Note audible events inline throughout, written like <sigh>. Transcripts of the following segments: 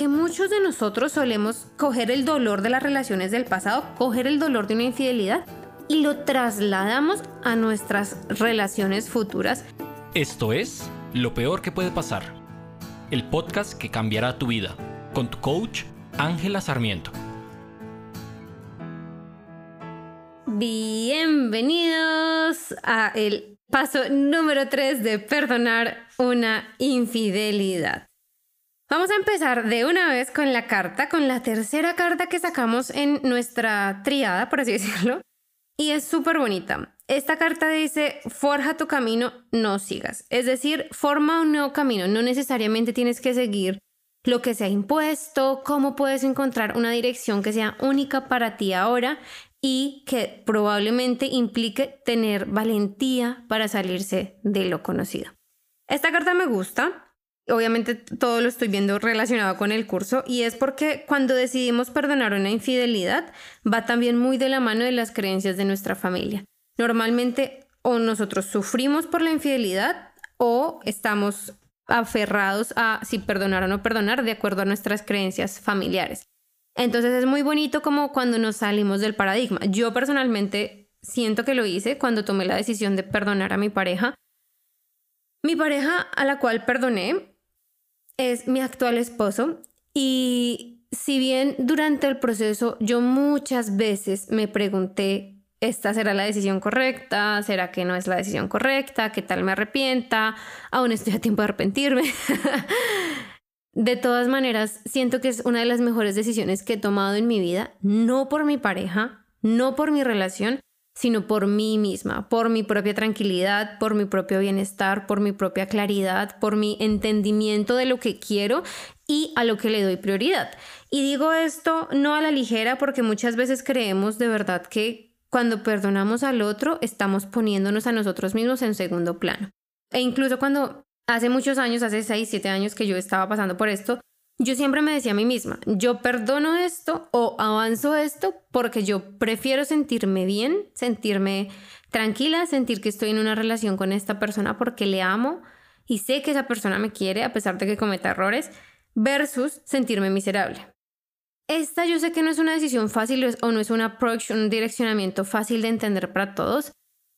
que muchos de nosotros solemos coger el dolor de las relaciones del pasado, coger el dolor de una infidelidad y lo trasladamos a nuestras relaciones futuras. Esto es Lo Peor que puede pasar, el podcast que cambiará tu vida, con tu coach Ángela Sarmiento. Bienvenidos a el paso número 3 de perdonar una infidelidad. Vamos a empezar de una vez con la carta, con la tercera carta que sacamos en nuestra triada, por así <laughs> decirlo, y es súper bonita. Esta carta dice, forja tu camino, no sigas. Es decir, forma un nuevo camino, no necesariamente tienes que seguir lo que se ha impuesto, cómo puedes encontrar una dirección que sea única para ti ahora y que probablemente implique tener valentía para salirse de lo conocido. Esta carta me gusta, obviamente todo lo estoy viendo relacionado con el curso y es porque cuando decidimos perdonar una infidelidad va también muy de la mano de las creencias de nuestra familia. Normalmente o nosotros sufrimos por la infidelidad o estamos aferrados a si perdonar o no perdonar de acuerdo a nuestras creencias familiares. Entonces es muy bonito como cuando nos salimos del paradigma. Yo personalmente siento que lo hice cuando tomé la decisión de perdonar a mi pareja. Mi pareja a la cual perdoné es mi actual esposo y si bien durante el proceso yo muchas veces me pregunté, ¿esta será la decisión correcta? ¿Será que no es la decisión correcta? ¿Qué tal me arrepienta? Aún estoy a tiempo de arrepentirme. <laughs> De todas maneras, siento que es una de las mejores decisiones que he tomado en mi vida, no por mi pareja, no por mi relación, sino por mí misma, por mi propia tranquilidad, por mi propio bienestar, por mi propia claridad, por mi entendimiento de lo que quiero y a lo que le doy prioridad. Y digo esto no a la ligera porque muchas veces creemos de verdad que cuando perdonamos al otro estamos poniéndonos a nosotros mismos en segundo plano. E incluso cuando hace muchos años, hace 6, 7 años que yo estaba pasando por esto, yo siempre me decía a mí misma, yo perdono esto o avanzo esto porque yo prefiero sentirme bien, sentirme tranquila, sentir que estoy en una relación con esta persona porque le amo y sé que esa persona me quiere a pesar de que cometa errores, versus sentirme miserable. Esta yo sé que no es una decisión fácil o no es un approach, un direccionamiento fácil de entender para todos,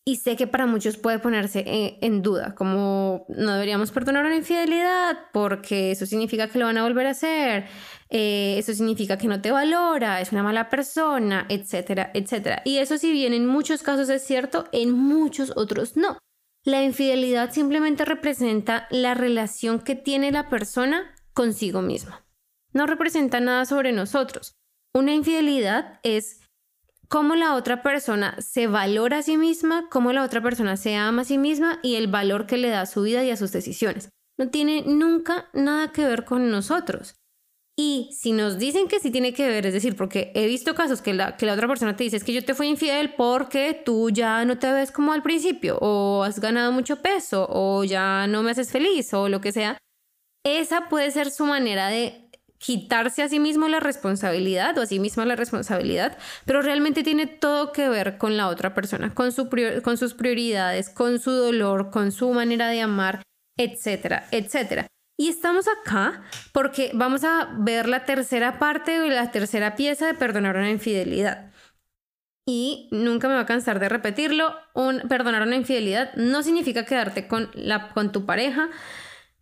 y sé que para muchos puede ponerse en, duda, como no deberíamos perdonar una infidelidad porque eso significa que lo van a volver a hacer, eh, eso significa que no te valora, es una mala persona, etcétera, etcétera. Y eso si bien en muchos casos es cierto, en muchos otros no. La infidelidad simplemente representa la relación que tiene la persona consigo misma. No representa nada sobre nosotros. Una infidelidad es cómo la otra persona se valora a sí misma, cómo la otra persona se ama a sí misma y el valor que le da a su vida y a sus decisiones. No tiene nunca nada que ver con nosotros. Y si nos dicen que sí tiene que ver, es decir, porque he visto casos que la, que la otra persona te dice es que yo te fui infiel porque tú ya no te ves como al principio, o has ganado mucho peso, o ya no me haces feliz, o lo que sea, esa puede ser su manera de quitarse a sí mismo la responsabilidad o a sí misma la responsabilidad, pero realmente tiene todo que ver con la otra persona, con, su con sus prioridades, con su dolor, con su manera de amar, etcétera, etcétera. Y estamos acá porque vamos a ver la tercera parte o la tercera pieza de perdonar una infidelidad. Y nunca me va a cansar de repetirlo, un, perdonar una infidelidad no significa quedarte con, la, con tu pareja,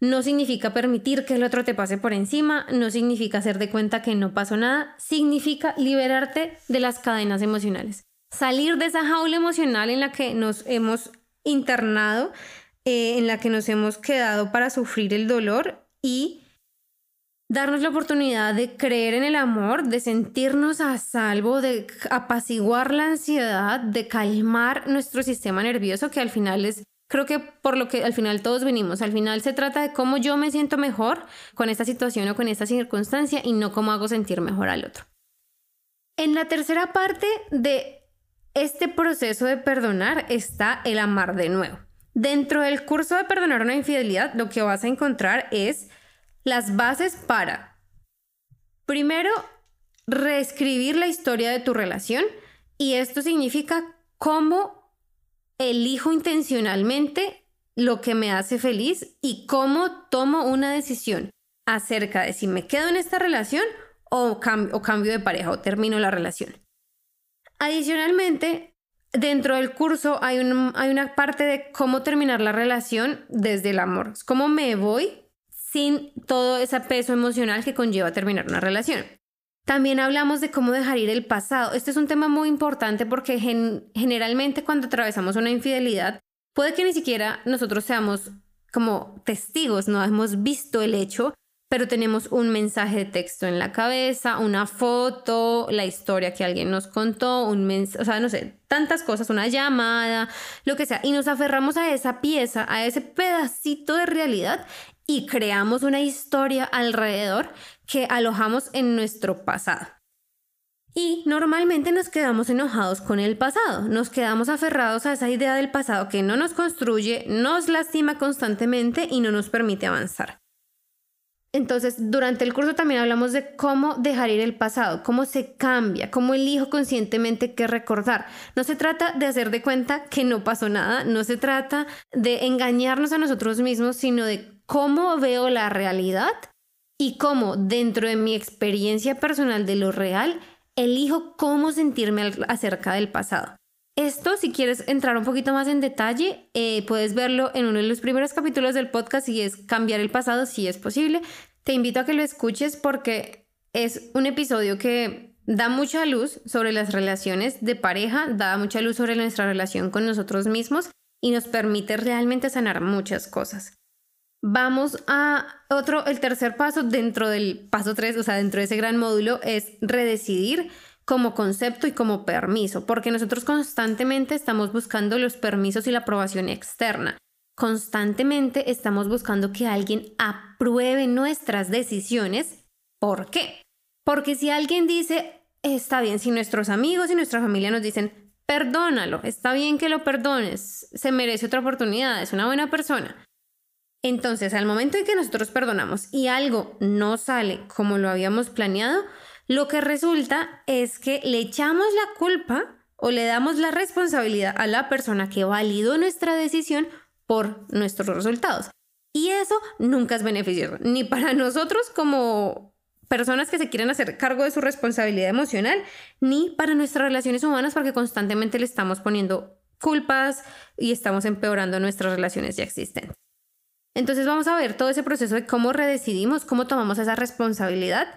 no significa permitir que el otro te pase por encima, no significa hacer de cuenta que no pasó nada, significa liberarte de las cadenas emocionales. Salir de esa jaula emocional en la que nos hemos internado, eh, en la que nos hemos quedado para sufrir el dolor y darnos la oportunidad de creer en el amor, de sentirnos a salvo, de apaciguar la ansiedad, de calmar nuestro sistema nervioso, que al final es creo que por lo que al final todos venimos, al final se trata de cómo yo me siento mejor con esta situación o con esta circunstancia y no cómo hago sentir mejor al otro. En la tercera parte de este proceso de perdonar está el amar de nuevo. Dentro del curso de perdonar una infidelidad, lo que vas a encontrar es las bases para, primero, reescribir la historia de tu relación y esto significa cómo elijo intencionalmente lo que me hace feliz y cómo tomo una decisión acerca de si me quedo en esta relación o, cambio de pareja o termino la relación. Adicionalmente, dentro del curso hay una parte de cómo terminar la relación desde el amor. cómo me voy sin todo ese peso emocional que conlleva terminar una relación. También hablamos de cómo dejar ir el pasado. Este es un tema muy importante porque generalmente cuando atravesamos una infidelidad, puede que ni siquiera nosotros seamos como testigos, no hemos visto el hecho, pero tenemos un mensaje de texto en la cabeza, una foto, la historia que alguien nos contó, un mensaje, o sea, no sé, tantas cosas, una llamada, lo que sea, y nos aferramos a esa pieza, a ese pedacito de realidad y creamos una historia alrededor que alojamos en nuestro pasado. Y normalmente nos quedamos enojados con el pasado, nos quedamos aferrados a esa idea del pasado que no nos construye, nos lastima constantemente y no nos permite avanzar. Entonces, durante el curso también hablamos de cómo dejar ir el pasado, cómo se cambia, cómo elijo conscientemente qué recordar. No se trata de hacer de cuenta que no pasó nada, no se trata de engañarnos a nosotros mismos, sino de cómo veo la realidad y cómo dentro de mi experiencia personal de lo real, elijo cómo sentirme acerca del pasado. Esto, si quieres entrar un poquito más en detalle, eh, puedes verlo en uno de los primeros capítulos del podcast y es cambiar el pasado si es posible. Te invito a que lo escuches porque es un episodio que da mucha luz sobre las relaciones de pareja, da mucha luz sobre nuestra relación con nosotros mismos y nos permite realmente sanar muchas cosas. Vamos a otro, el tercer paso dentro del paso 3, o sea, dentro de ese gran módulo, es redecidir como concepto y como permiso, porque nosotros constantemente estamos buscando los permisos y la aprobación externa. Constantemente estamos buscando que alguien apruebe nuestras decisiones. ¿Por qué? Porque si alguien dice, está bien, si nuestros amigos y nuestra familia nos dicen, perdónalo, está bien que lo perdones, se merece otra oportunidad, es una buena persona. Entonces, al momento en que nosotros perdonamos y algo no sale como lo habíamos planeado, lo que resulta es que le echamos la culpa o le damos la responsabilidad a la persona que validó nuestra decisión por nuestros resultados. Y eso nunca es beneficioso, ni para <laughs> nosotros como personas que se quieren hacer cargo de su responsabilidad emocional, ni para nuestras relaciones humanas porque constantemente le estamos poniendo culpas y estamos empeorando nuestras relaciones ya existentes. Entonces vamos a ver todo ese proceso de cómo redecidimos, cómo tomamos esa responsabilidad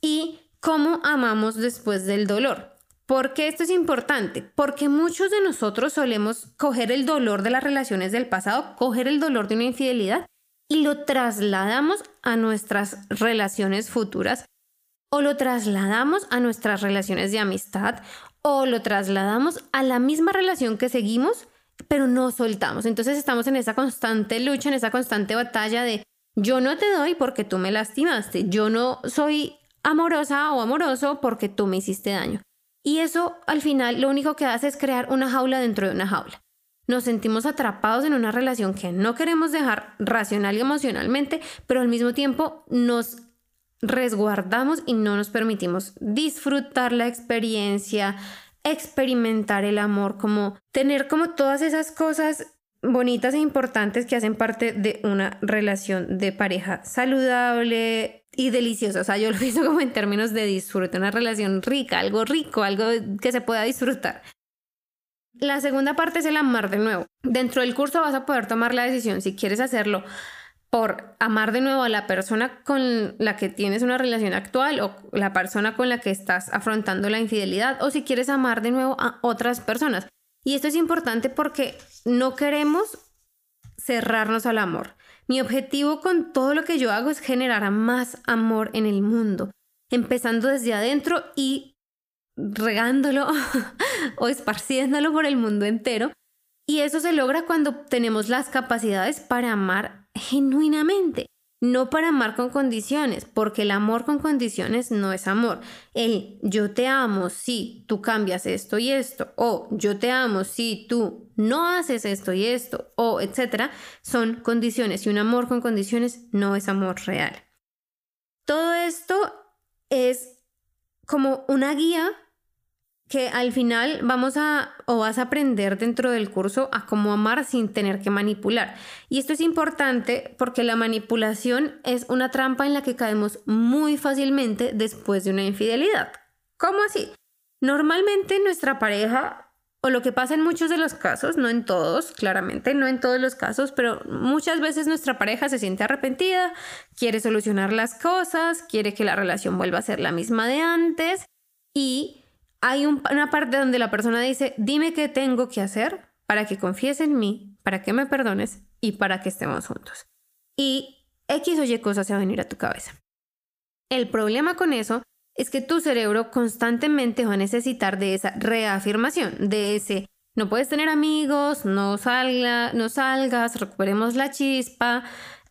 y cómo amamos después del dolor. ¿Por qué esto es importante? Porque muchos de nosotros solemos coger el dolor de las relaciones del pasado, coger el dolor de una infidelidad y lo trasladamos a nuestras relaciones futuras o lo trasladamos a nuestras relaciones de amistad o lo trasladamos a la misma relación que seguimos, pero no soltamos. Entonces estamos en esa constante lucha, en esa constante batalla de yo no te doy porque tú me lastimaste, yo no soy amorosa o amoroso porque tú me hiciste daño. Y eso al final lo único que hace es crear una jaula dentro de una jaula. Nos sentimos atrapados en una relación que no queremos dejar racional y emocionalmente, pero al mismo tiempo nos resguardamos y no nos permitimos disfrutar la experiencia, experimentar el amor, como tener como todas esas cosas bonitas e importantes que hacen parte de una relación de pareja saludable y deliciosa. O sea, yo lo <laughs> pienso como en términos de disfrute, una relación rica, algo rico, algo que se pueda disfrutar. La segunda parte es el amar de nuevo. Dentro del curso vas a poder tomar la decisión si quieres hacerlo por amar de nuevo a la persona con la que tienes una relación actual o la persona con la que estás afrontando la infidelidad o si quieres amar de nuevo a otras personas. Y esto es importante porque no queremos cerrarnos al amor. Mi objetivo con todo lo que yo hago es generar más amor en el mundo, empezando desde adentro y regándolo <laughs> o esparciéndolo por el mundo entero. Y eso se logra cuando tenemos las capacidades para amar genuinamente. No para amar con condiciones, porque el amor con condiciones no es amor. El yo te amo si tú cambias esto y esto, o yo te amo si tú no haces esto y esto, o etcétera, son condiciones y un amor con condiciones no es amor real. Todo esto es como una guía que al final vamos a o vas a aprender dentro del curso a cómo amar sin tener que manipular. Y esto es importante porque la manipulación es una trampa en la que caemos muy fácilmente después de una infidelidad. ¿Cómo así? Normalmente nuestra pareja o lo que pasa en muchos de los casos, no en todos, claramente, no en todos los casos, pero muchas veces nuestra pareja se siente arrepentida, quiere solucionar las cosas, quiere que la relación vuelva a ser la misma de antes y hay una parte donde la persona dice, dime qué tengo que hacer para que confíes en mí, para que me perdones y para que estemos juntos. Y X o Y cosas se van a venir a tu cabeza. El problema con eso es que tu cerebro constantemente va a necesitar de esa reafirmación, de ese no puedes tener amigos, no, salga, no salgas, recuperemos la chispa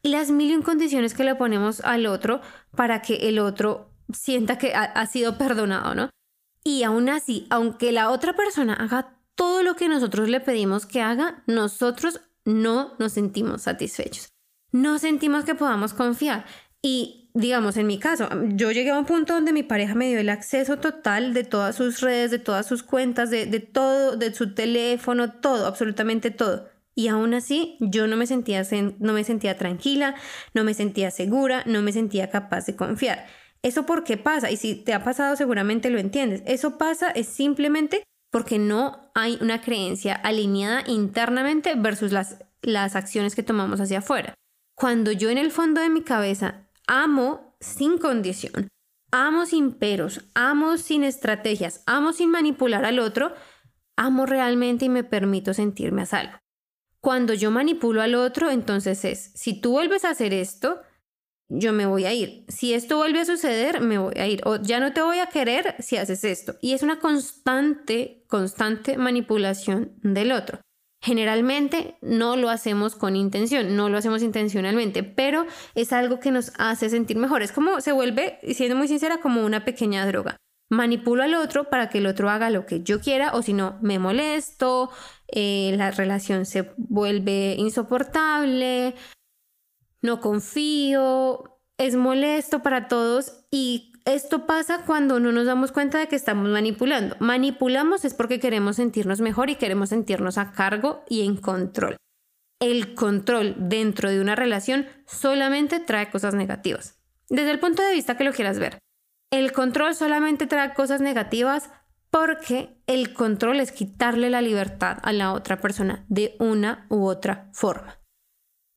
y las mil condiciones que le ponemos al otro para que el otro sienta que ha sido perdonado, ¿no? Y aún así, aunque la otra persona haga todo lo que nosotros le pedimos que haga, nosotros no nos sentimos satisfechos. No sentimos que podamos confiar. Y digamos, en mi caso, yo llegué a un punto donde mi pareja me dio el acceso total de todas sus redes, de todas sus cuentas, de, todo, de su teléfono, todo, absolutamente todo. Y aún así, yo no me, sentía, no me sentía tranquila, no me sentía segura, no me sentía capaz de confiar. ¿Eso por qué pasa? Y si te ha pasado seguramente lo entiendes. Eso pasa es simplemente porque no hay una creencia alineada internamente versus las, las acciones que tomamos hacia afuera. Cuando yo en el fondo de mi cabeza amo sin condición, amo sin peros, amo sin estrategias, amo sin manipular al otro, amo realmente y me permito sentirme a salvo. Cuando yo manipulo al otro, entonces es, si tú vuelves a hacer esto, yo me voy a ir. Si esto vuelve a suceder, me voy a ir. O ya no te voy a querer si haces esto. Y es una constante, constante manipulación del otro. Generalmente no lo hacemos con intención, no lo hacemos intencionalmente, pero es algo que nos hace sentir mejor. Es como se vuelve, siendo muy sincera, como una pequeña droga. Manipulo al otro para que el otro haga lo que yo quiera o si no, me molesto, eh, la relación se vuelve insoportable, no confío, es molesto para todos y esto pasa cuando no nos damos cuenta de que estamos manipulando. Manipulamos es porque queremos sentirnos mejor y queremos sentirnos a cargo y en control. El control dentro de una relación solamente trae cosas negativas. Desde el punto de vista que lo quieras ver. El control solamente trae cosas negativas porque el control es quitarle la libertad a la otra persona de una u otra forma.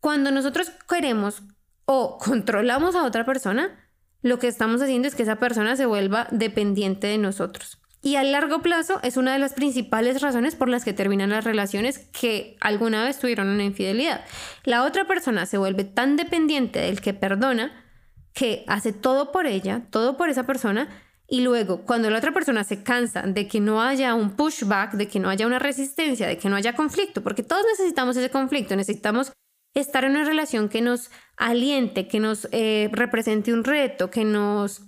Cuando nosotros queremos o controlamos a otra persona, lo que estamos haciendo es que esa persona se vuelva dependiente de nosotros. Y a largo plazo es una de las principales razones por las que terminan las relaciones que alguna vez tuvieron una infidelidad. La otra persona se vuelve tan dependiente del que perdona que hace todo por ella, todo por esa persona, y luego cuando la otra persona se cansa de que no haya un pushback, de que no haya una resistencia, de que no haya conflicto, porque todos necesitamos ese conflicto, necesitamos estar en una relación que nos aliente, que nos eh, represente un reto, que nos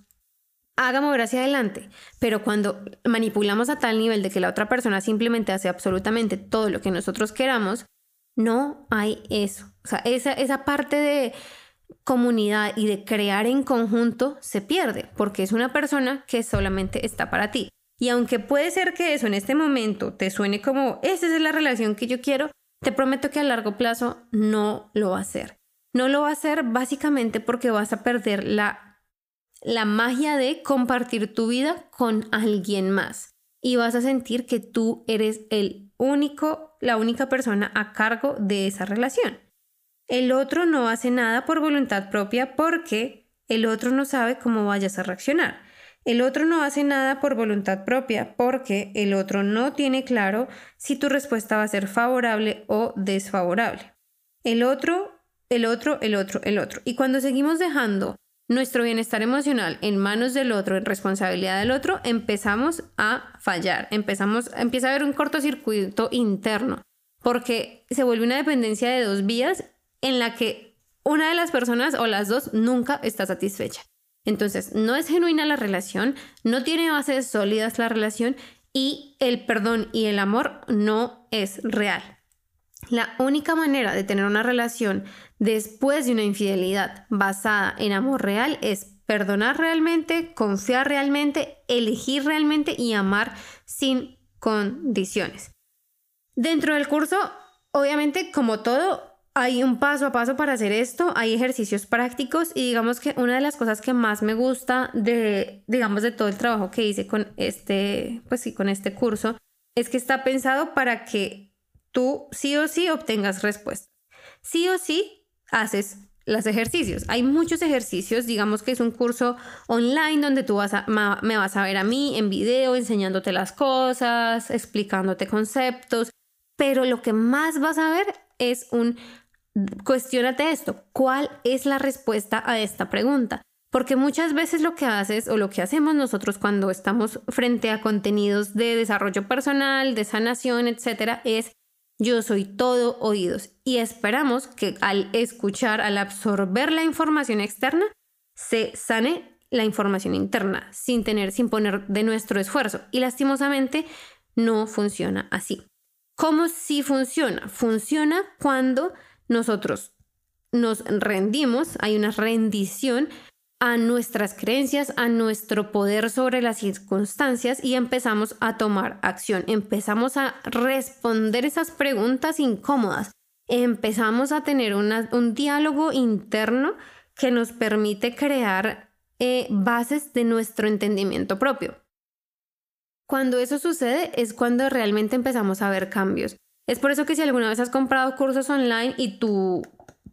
haga mover hacia adelante. Pero cuando manipulamos a tal nivel de que la otra persona simplemente hace absolutamente todo lo que nosotros queramos, no hay eso. O sea, esa, esa parte de comunidad y de crear en conjunto se pierde porque es una persona que solamente está para ti. Y aunque puede ser que eso en este momento te suene como, esa es la relación que yo quiero, te prometo que a largo plazo no lo va a hacer. No lo va a hacer básicamente porque vas a perder la, la magia de compartir tu vida con alguien más. Y vas a sentir que tú eres el único, la única persona a cargo de esa relación. El otro no hace nada por voluntad propia porque el otro no sabe cómo vayas a reaccionar. El otro no hace nada por voluntad propia porque el otro no tiene claro si tu respuesta va a ser favorable o desfavorable. El otro, el otro, el otro, el otro. Y cuando seguimos dejando nuestro bienestar emocional en manos del otro, en responsabilidad del otro, empezamos a fallar, empezamos, empieza a haber un cortocircuito interno, porque se vuelve una dependencia de dos vías en la que una de las personas o las dos nunca está satisfecha. Entonces, no es genuina la relación, no tiene bases sólidas la relación y el perdón y el amor no es real. La única manera de tener una relación después de una infidelidad basada en amor real es perdonar realmente, confiar realmente, elegir realmente y amar sin condiciones. Dentro del curso, obviamente, como todo, hay un paso a paso para hacer esto, hay ejercicios prácticos y digamos que una de las cosas que más me gusta de, digamos, de todo el trabajo que hice con este, pues sí, con este curso, es que está pensado para que tú sí o sí obtengas respuesta. Sí o sí haces los ejercicios. Hay muchos ejercicios, digamos que es un curso online donde tú vas me vas a ver a mí en video enseñándote las cosas, explicándote conceptos, pero lo que más vas a ver es un cuestionate esto, ¿cuál es la respuesta a esta pregunta? Porque muchas veces lo que haces o lo que hacemos nosotros cuando estamos frente a contenidos de desarrollo personal, de sanación, etcétera, es yo soy todo oídos y esperamos que al escuchar, al absorber la información externa, se sane la información interna sin tener, sin poner de nuestro esfuerzo. Y lastimosamente no funciona así. ¿Cómo sí funciona? Funciona cuando nosotros nos rendimos, hay una rendición a nuestras creencias, a nuestro poder sobre las circunstancias y empezamos a tomar acción, empezamos a responder esas preguntas incómodas, empezamos a tener un diálogo interno que nos permite crear eh, bases de nuestro entendimiento propio. Cuando eso sucede es cuando realmente empezamos a ver cambios. Es por eso que si alguna vez has comprado cursos online y tu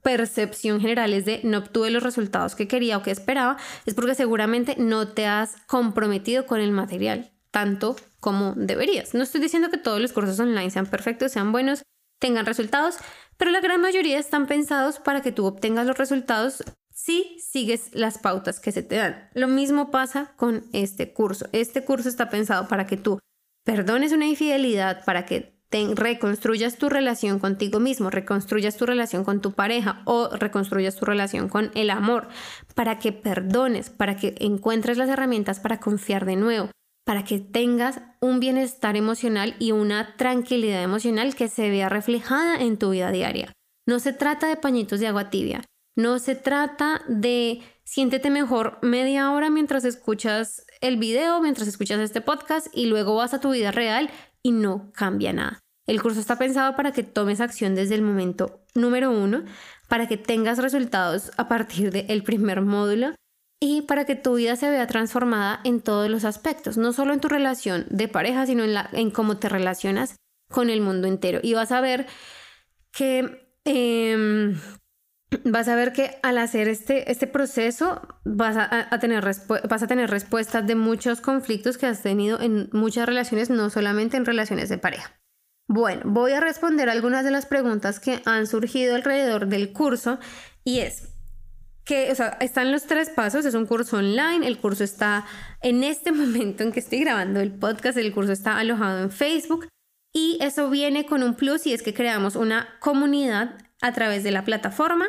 percepción general es de no obtuve los resultados que quería o que esperaba, es porque seguramente no te has comprometido con el material tanto como deberías. No estoy diciendo que todos los cursos online sean perfectos, sean buenos, tengan resultados, pero la gran mayoría están pensados para que tú obtengas los resultados si sigues las pautas que se te dan. Lo mismo pasa con este curso. Este curso está pensado para que tú perdones una infidelidad, para que reconstruyas tu relación contigo mismo, reconstruyas tu relación con tu pareja o reconstruyas tu relación con el amor, para que perdones, para que encuentres las herramientas para confiar de nuevo, para que tengas un bienestar emocional y una tranquilidad emocional que se vea reflejada en tu vida diaria. No se trata de pañitos de agua tibia, no se trata de siéntete mejor media hora mientras escuchas el video, mientras escuchas este podcast y luego vas a tu vida real y no cambia nada. El curso está pensado para que tomes acción desde el momento número uno, para que tengas resultados a partir del primer módulo y para que tu vida se vea transformada en todos los aspectos, no solo en tu relación de pareja, sino en, la, en cómo te relacionas con el mundo entero. Y vas a ver que... Em, vas a ver que al hacer este, este proceso vas a, tener vas a tener respuestas de muchos conflictos que has tenido en muchas relaciones, no solamente en relaciones de pareja. Bueno, voy a responder algunas de las preguntas que han surgido alrededor del curso y es que, o sea, están los tres pasos, es un curso online, el curso está en este <laughs> momento en que estoy grabando el podcast, el curso está alojado en Facebook y eso viene con un plus y es que creamos una comunidad a través de la plataforma.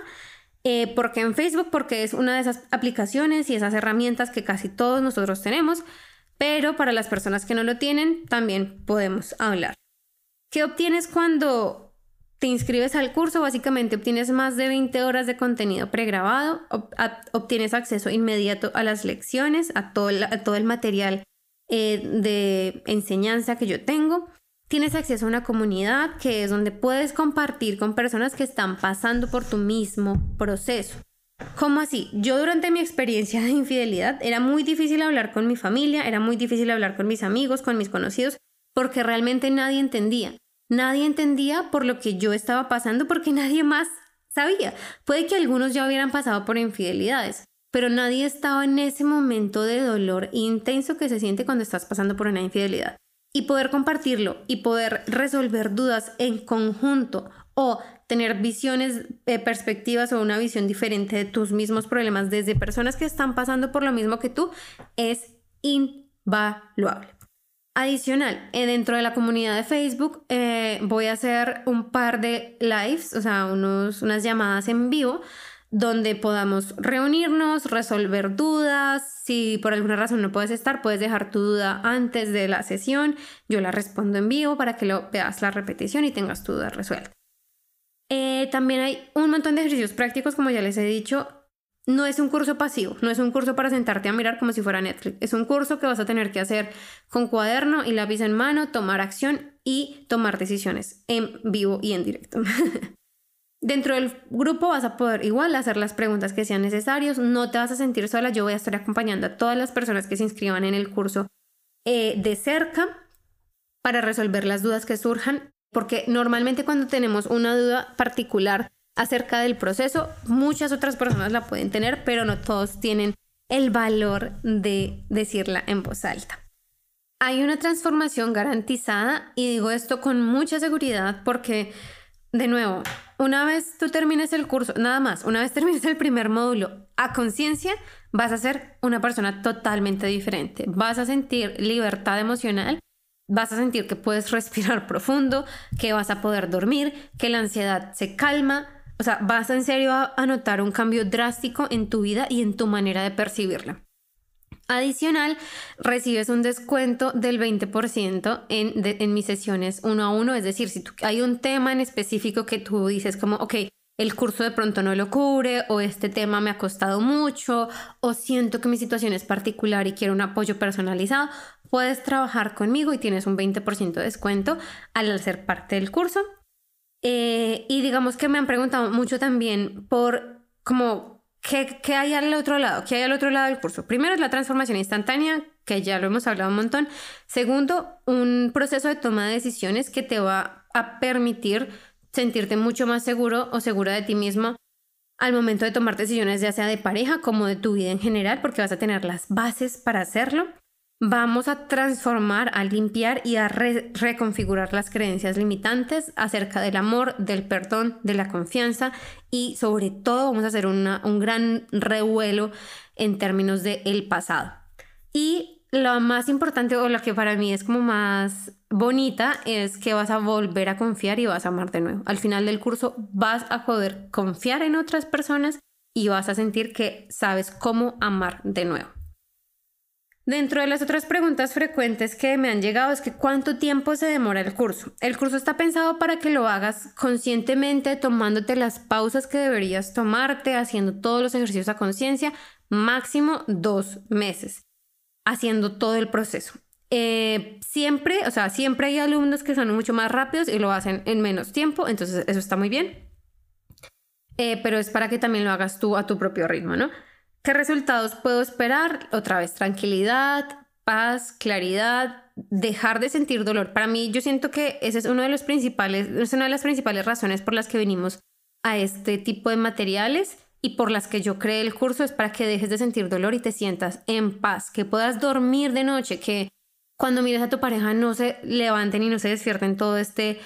Eh, porque en Facebook, porque es una de esas aplicaciones y esas herramientas que casi todos nosotros tenemos, pero para las personas que no lo tienen, también podemos hablar. ¿Qué obtienes cuando te inscribes al curso? Básicamente obtienes más de 20 horas de contenido pregrabado, obtienes acceso inmediato a las lecciones, a todo, el material eh, de enseñanza que yo tengo tienes acceso a una comunidad que es donde puedes compartir con personas que están pasando por tu mismo proceso. ¿Cómo así? Yo durante mi experiencia de infidelidad era muy difícil hablar con mi familia, era muy difícil hablar con mis amigos, con mis conocidos, porque realmente nadie entendía. Nadie entendía por lo que yo estaba pasando porque <laughs> nadie más sabía. Puede que algunos ya hubieran pasado por infidelidades, pero nadie estaba en ese momento de dolor intenso que se siente cuando estás pasando por una infidelidad y poder compartirlo y poder resolver dudas en conjunto o tener visiones, eh, perspectivas o una visión diferente de tus mismos problemas desde personas que están pasando por lo mismo que tú es invaluable. Adicional, eh, dentro de la comunidad de Facebook eh, voy a hacer un par de lives, o sea, unos, unas llamadas en vivo donde podamos reunirnos, resolver dudas. Si por alguna razón no puedes estar, puedes dejar tu duda antes de la sesión. Yo la respondo en vivo para que lo veas la repetición y tengas tu duda resuelta. Eh, también hay un montón de ejercicios prácticos, como ya les he dicho, no es un curso pasivo, no es un curso para sentarte a mirar como si fuera Netflix. Es un curso que vas a tener que hacer con cuaderno y lápiz en mano, tomar acción y tomar decisiones en vivo y en directo. <laughs> Dentro del grupo vas a poder igual hacer las preguntas que sean necesarias, no te vas a sentir sola, yo voy a estar acompañando a todas las personas que se inscriban en el curso eh, de cerca para resolver las dudas que surjan, porque normalmente cuando tenemos una duda particular acerca del proceso. Muchas otras personas la pueden tener, pero no todos tienen el valor de decirla en voz alta. Hay una transformación garantizada y digo esto con mucha seguridad porque, de nuevo, una vez tú termines el curso, nada más, una vez termines el primer módulo a conciencia, vas a ser una persona totalmente diferente. Vas a sentir libertad emocional, vas a sentir que puedes <laughs> respirar profundo, que vas a poder dormir, que la ansiedad se calma, o sea, vas en serio a, notar un cambio drástico en tu vida y en tu manera de percibirla. Adicional, recibes un descuento del 20% en, en mis sesiones uno a uno. Es decir, si hay un tema en específico que tú dices como, ok, el curso de pronto no lo cubre o este tema me ha costado mucho o siento que mi situación es particular y quiero un apoyo personalizado, puedes trabajar conmigo y tienes un 20% de descuento al ser parte del curso. Eh, y digamos que me han preguntado mucho también por como ¿qué, ¿qué, hay al otro lado, qué hay al otro lado del curso. Primero es la transformación instantánea, que ya lo hemos hablado un montón. Segundo, un proceso de toma de decisiones que te va a permitir sentirte mucho más seguro o segura de ti mismo al momento de tomar decisiones ya sea de pareja como de tu vida en general, porque vas a tener las bases para hacerlo. Vamos a transformar, a limpiar y a reconfigurar las creencias limitantes acerca del amor, del perdón, de la confianza y sobre todo vamos a hacer un gran revuelo en términos del el pasado. Y lo más importante o lo que para mí es como más bonita es que vas a volver a confiar y vas a amar de nuevo. Al final del curso vas a poder confiar en otras personas y vas a sentir que sabes cómo amar de nuevo. Dentro de las otras preguntas frecuentes que me han llegado es que cuánto tiempo se demora el curso. El curso está pensado para que lo hagas conscientemente, tomándote las pausas que deberías tomarte, haciendo todos los ejercicios a conciencia, máximo dos meses, haciendo todo el proceso. Eh, siempre, o sea, siempre hay alumnos que son mucho más rápidos y lo hacen en menos tiempo, entonces eso está muy bien. Eh, pero es para que también lo hagas tú a tu propio ritmo, ¿no? ¿Qué resultados puedo esperar? Otra vez, tranquilidad, paz, claridad, dejar de sentir dolor. Para mí, yo siento que esa es uno de los principales, es una de las principales razones por las que venimos a este tipo de materiales y por las que yo creé el curso es para que dejes de sentir dolor y te sientas en paz, que puedas dormir de noche, que cuando mires a tu pareja no se levanten y no se despierten todo este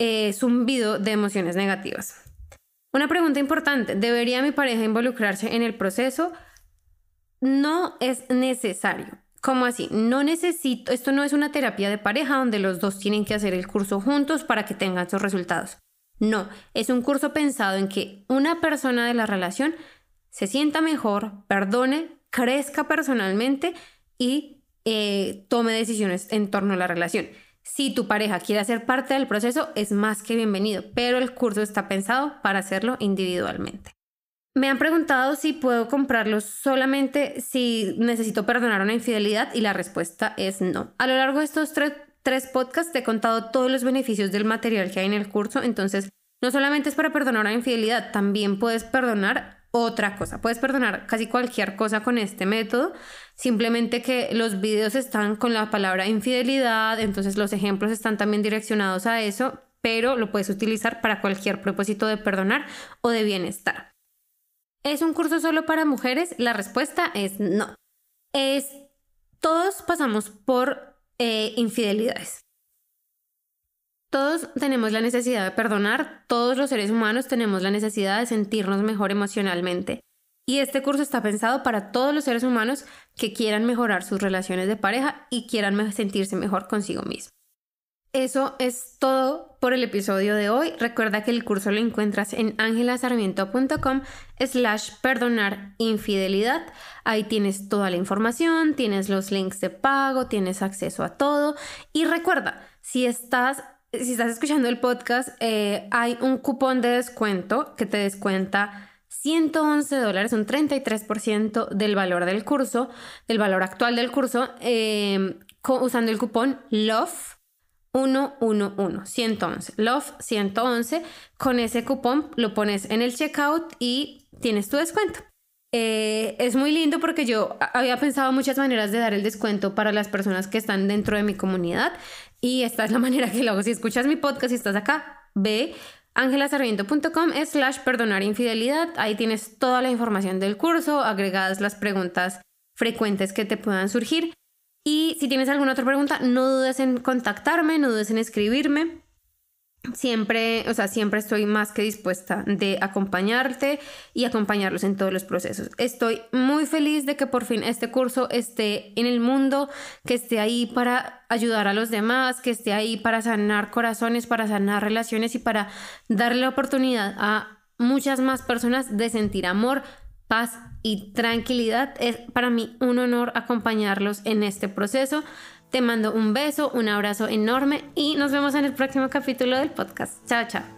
eh, zumbido de emociones negativas. Una pregunta importante, ¿debería mi pareja involucrarse en el proceso? No es necesario. ¿Cómo así? No necesito, esto no es una terapia de pareja donde los dos tienen que hacer el curso juntos para que tengan sus resultados. No, es un curso pensado en que una persona de la relación se sienta mejor, perdone, crezca personalmente y eh, tome decisiones en torno a la relación. Si tu pareja quiere hacer parte del proceso, es más que bienvenido, pero el curso está pensado para hacerlo individualmente. Me han preguntado si puedo comprarlo solamente si necesito perdonar una infidelidad y la respuesta es no. A lo largo de estos tres, tres podcasts te he contado todos los beneficios del material que hay en el curso, entonces no solamente es para perdonar una infidelidad, también puedes perdonar otra cosa. Puedes perdonar casi cualquier cosa con este método, simplemente que los videos están con la palabra infidelidad, entonces los ejemplos están también direccionados a eso, pero lo puedes utilizar para cualquier propósito de perdonar o de bienestar. ¿Es un curso solo para mujeres? La respuesta es no. Es todos pasamos por eh, infidelidades. Todos tenemos la necesidad de perdonar, todos los seres humanos tenemos la necesidad de sentirnos mejor emocionalmente. Y este curso está pensado para todos los seres humanos que quieran mejorar sus relaciones de pareja y quieran sentirse mejor consigo mismos. Eso es todo por el episodio de hoy. Recuerda que el curso lo encuentras en angelasarmiento.com slash perdonar infidelidad. Ahí tienes toda la información, tienes los links de pago, tienes acceso a todo. Y recuerda, si estás si estás escuchando el podcast, eh, hay un cupón de descuento que te descuenta 111 dólares, un 33% del valor del curso, del valor actual del curso, em, usando el cupón LOVE. 111, 111, Love 111. Con ese cupón lo pones en el checkout y tienes tu descuento. Eh, es muy lindo porque yo había pensado muchas maneras de dar el descuento para las personas que están dentro de mi comunidad y esta es la <laughs> manera que lo hago. Si escuchas mi podcast y estás acá, ve angelasarmiento.com slash perdonar infidelidad. Ahí tienes toda la información del curso, agregadas las preguntas frecuentes que te puedan surgir. Y si tienes alguna otra pregunta, no dudes en contactarme, no dudes en escribirme. Siempre, o sea, siempre estoy más que dispuesta de acompañarte y acompañarlos en todos los procesos. Estoy muy feliz de que por fin este curso esté en el mundo, que esté ahí para ayudar a los demás, que esté ahí para sanar corazones, para sanar relaciones y para darle la oportunidad a muchas más personas de sentir amor, paz y tranquilidad. Es para mí un honor acompañarlos en este proceso. Te mando un beso, un abrazo enorme y nos vemos en el próximo capítulo del podcast. Chao, chao.